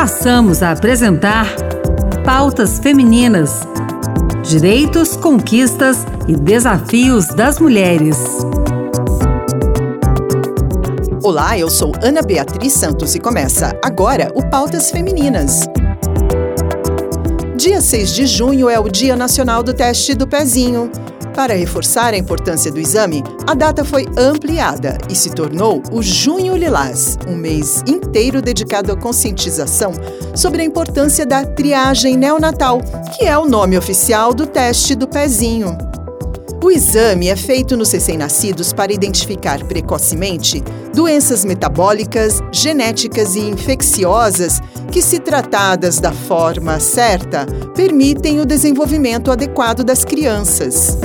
passamos a apresentar Pautas Femininas: Direitos, Conquistas e Desafios das Mulheres. Olá, eu sou Ana Beatriz Santos e começa agora o Pautas Femininas. Dia 6 de junho é o Dia Nacional do Teste do Pezinho. Para reforçar a importância do exame, a data foi ampliada e se tornou o Junho Lilás, um mês inteiro dedicado à conscientização sobre a importância da triagem neonatal, que é o nome oficial do teste do pezinho. O exame é feito nos recém-nascidos para identificar precocemente doenças metabólicas, genéticas e infecciosas que, se tratadas da forma certa, permitem o desenvolvimento adequado das crianças.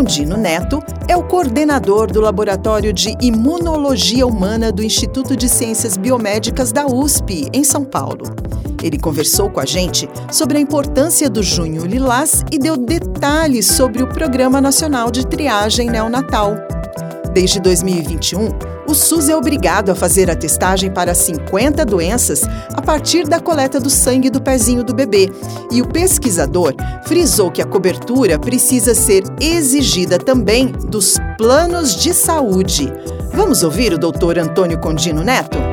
Condino Neto é o coordenador do Laboratório de Imunologia Humana do Instituto de Ciências Biomédicas da USP, em São Paulo. Ele conversou com a gente sobre a importância do Junho Lilás e deu detalhes sobre o Programa Nacional de Triagem Neonatal. Desde 2021, o SUS é obrigado a fazer a testagem para 50 doenças a partir da coleta do sangue do pezinho do bebê. E o pesquisador frisou que a cobertura precisa ser exigida também dos planos de saúde. Vamos ouvir o doutor Antônio Condino Neto?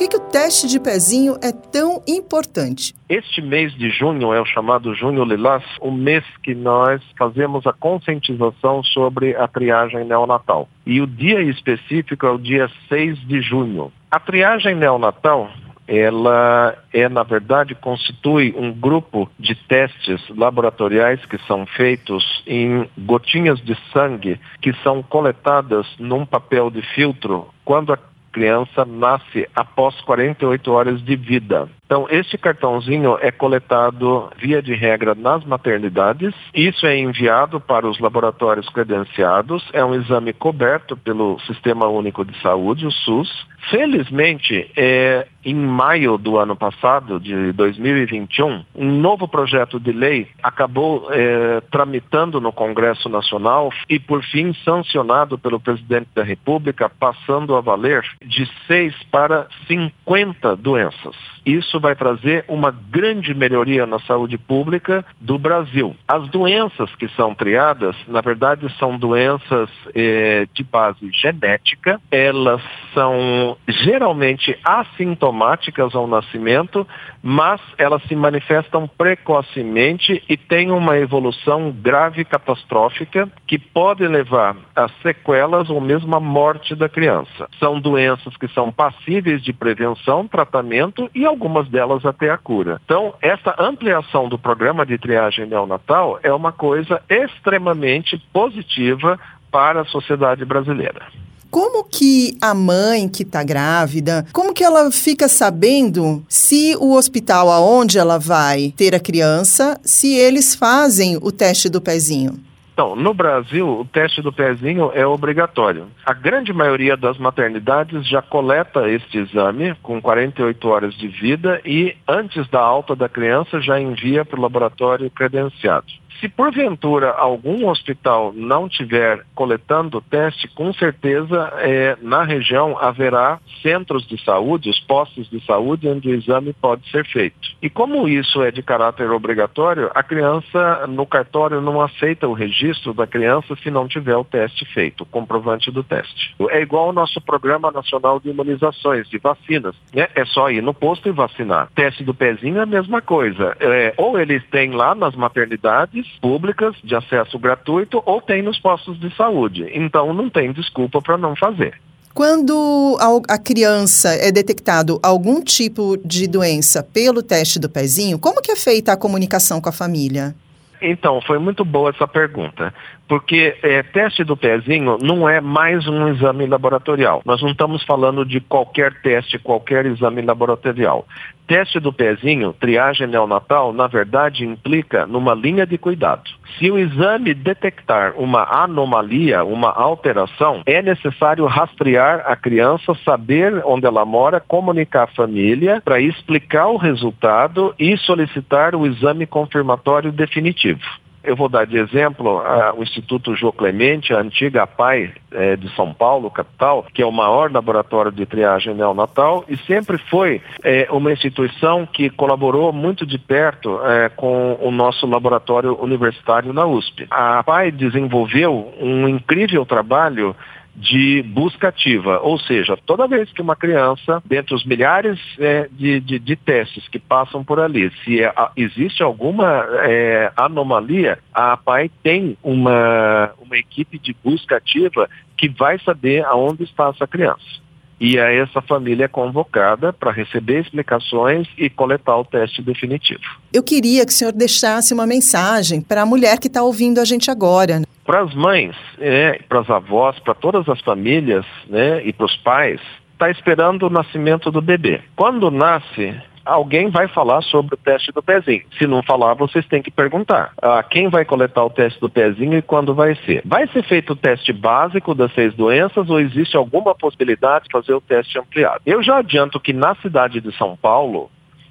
Que, que o teste de pezinho é tão importante? Este mês de junho é o chamado Junho Lilás, o mês que nós fazemos a conscientização sobre a triagem neonatal. E o dia específico é o dia 6 de junho. A triagem neonatal ela é, na verdade, constitui um grupo de testes laboratoriais que são feitos em gotinhas de sangue que são coletadas num papel de filtro quando a criança nasce após 48 horas de vida. Então, este cartãozinho é coletado via de regra nas maternidades. Isso é enviado para os laboratórios credenciados. É um exame coberto pelo Sistema Único de Saúde, o SUS. Felizmente, é, em maio do ano passado, de 2021, um novo projeto de lei acabou é, tramitando no Congresso Nacional e, por fim, sancionado pelo presidente da República, passando a valer de 6 para 50 doenças. Isso vai trazer uma grande melhoria na saúde pública do Brasil. As doenças que são triadas, na verdade, são doenças eh, de base genética. Elas são geralmente assintomáticas ao nascimento, mas elas se manifestam precocemente e têm uma evolução grave catastrófica que pode levar a sequelas ou mesmo a morte da criança. São doenças que são passíveis de prevenção, tratamento e algumas delas até a cura. Então, essa ampliação do programa de triagem neonatal é uma coisa extremamente positiva para a sociedade brasileira. Como que a mãe que está grávida, como que ela fica sabendo se o hospital aonde ela vai ter a criança, se eles fazem o teste do pezinho? Então, no Brasil, o teste do pezinho é obrigatório. A grande maioria das maternidades já coleta este exame com 48 horas de vida e, antes da alta da criança, já envia para o laboratório credenciado. Se porventura algum hospital não tiver coletando teste, com certeza é, na região haverá centros de saúde, os postos de saúde, onde o exame pode ser feito. E como isso é de caráter obrigatório, a criança no cartório não aceita o registro da criança se não tiver o teste feito, o comprovante do teste. É igual ao nosso Programa Nacional de Imunizações, de vacinas. Né? É só ir no posto e vacinar. Teste do pezinho é a mesma coisa. É, ou eles têm lá nas maternidades, públicas de acesso gratuito ou tem nos postos de saúde. Então não tem desculpa para não fazer. Quando a criança é detectado algum tipo de doença pelo teste do pezinho, como que é feita a comunicação com a família? Então, foi muito boa essa pergunta, porque é, teste do pezinho não é mais um exame laboratorial. Nós não estamos falando de qualquer teste, qualquer exame laboratorial. Teste do pezinho, triagem neonatal, na verdade implica numa linha de cuidado. Se o exame detectar uma anomalia, uma alteração, é necessário rastrear a criança, saber onde ela mora, comunicar a família para explicar o resultado e solicitar o exame confirmatório definitivo. Eu vou dar de exemplo a, o Instituto Jô Clemente, a antiga PAI é, de São Paulo, capital, que é o maior laboratório de triagem neonatal e sempre foi é, uma instituição que colaborou muito de perto é, com o nosso laboratório universitário na USP. A PAI desenvolveu um incrível trabalho de busca ativa, ou seja, toda vez que uma criança, dentre os milhares é, de, de, de, testes que passam por ali, se é, existe alguma é, anomalia, a APAI tem uma, uma equipe de busca ativa que vai saber aonde está essa criança. E aí essa família é convocada para receber explicações e coletar o teste definitivo. Eu queria que o senhor deixasse uma mensagem para a mulher que está ouvindo a gente agora. Para as mães, é, para as avós, para todas as famílias né, e para os pais, está esperando o nascimento do bebê. Quando nasce, alguém vai falar sobre o teste do pezinho. Se não falar, vocês têm que perguntar. Ah, quem vai coletar o teste do pezinho e quando vai ser? Vai ser feito o teste básico das seis doenças ou existe alguma possibilidade de fazer o teste ampliado? Eu já adianto que na cidade de São Paulo,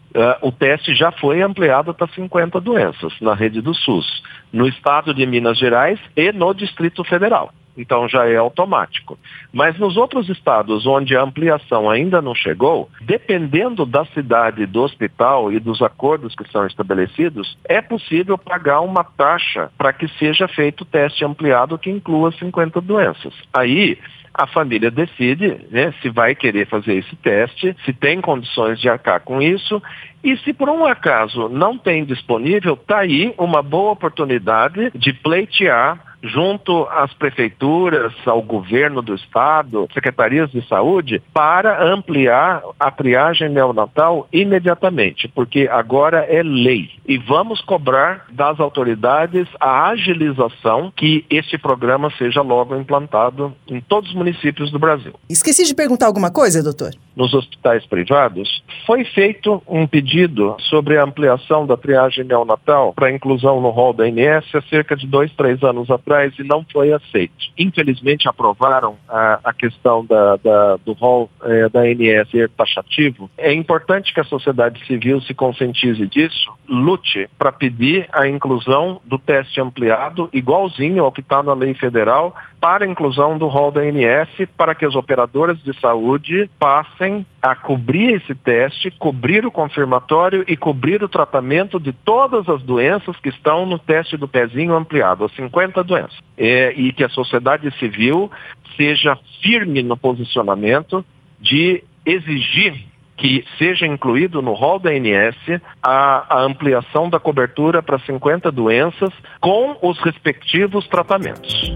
Uh, o teste já foi ampliado para 50 doenças na rede do SUS, no estado de Minas Gerais e no Distrito Federal. Então já é automático. Mas nos outros estados onde a ampliação ainda não chegou, dependendo da cidade do hospital e dos acordos que são estabelecidos, é possível pagar uma taxa para que seja feito o teste ampliado que inclua 50 doenças. Aí a família decide né, se vai querer fazer esse teste, se tem condições de arcar com isso. E se por um acaso não tem disponível, está aí uma boa oportunidade de pleitear junto às prefeituras, ao governo do estado, secretarias de saúde, para ampliar a triagem neonatal imediatamente, porque agora é lei. E vamos cobrar das autoridades a agilização que este programa seja logo implantado em todos os municípios do Brasil. Esqueci de perguntar alguma coisa, doutor? Nos hospitais privados, foi feito um pedido sobre a ampliação da triagem neonatal para inclusão no rol da ANS há cerca de dois, três anos atrás e não foi aceito. Infelizmente aprovaram a, a questão da, da, do rol é, da ANS ser taxativo. É importante que a sociedade civil se conscientize disso, lute para pedir a inclusão do teste ampliado, igualzinho ao que está na lei federal, para a inclusão do rol da ANS, para que as operadoras de saúde passem a cobrir esse teste, cobrir o confirmatório e cobrir o tratamento de todas as doenças que estão no teste do pezinho ampliado, as 50 doenças. É, e que a sociedade civil seja firme no posicionamento de exigir que seja incluído no rol da ANS a, a ampliação da cobertura para 50 doenças com os respectivos tratamentos.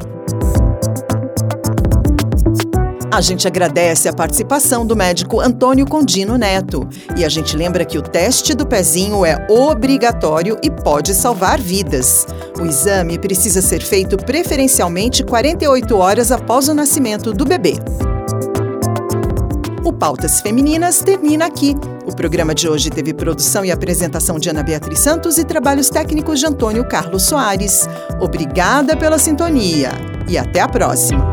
A gente agradece a participação do médico Antônio Condino Neto. E a gente lembra que o teste do pezinho é obrigatório e pode salvar vidas. O exame precisa ser feito preferencialmente 48 horas após o nascimento do bebê. O Pautas Femininas termina aqui. O programa de hoje teve produção e apresentação de Ana Beatriz Santos e trabalhos técnicos de Antônio Carlos Soares. Obrigada pela sintonia e até a próxima.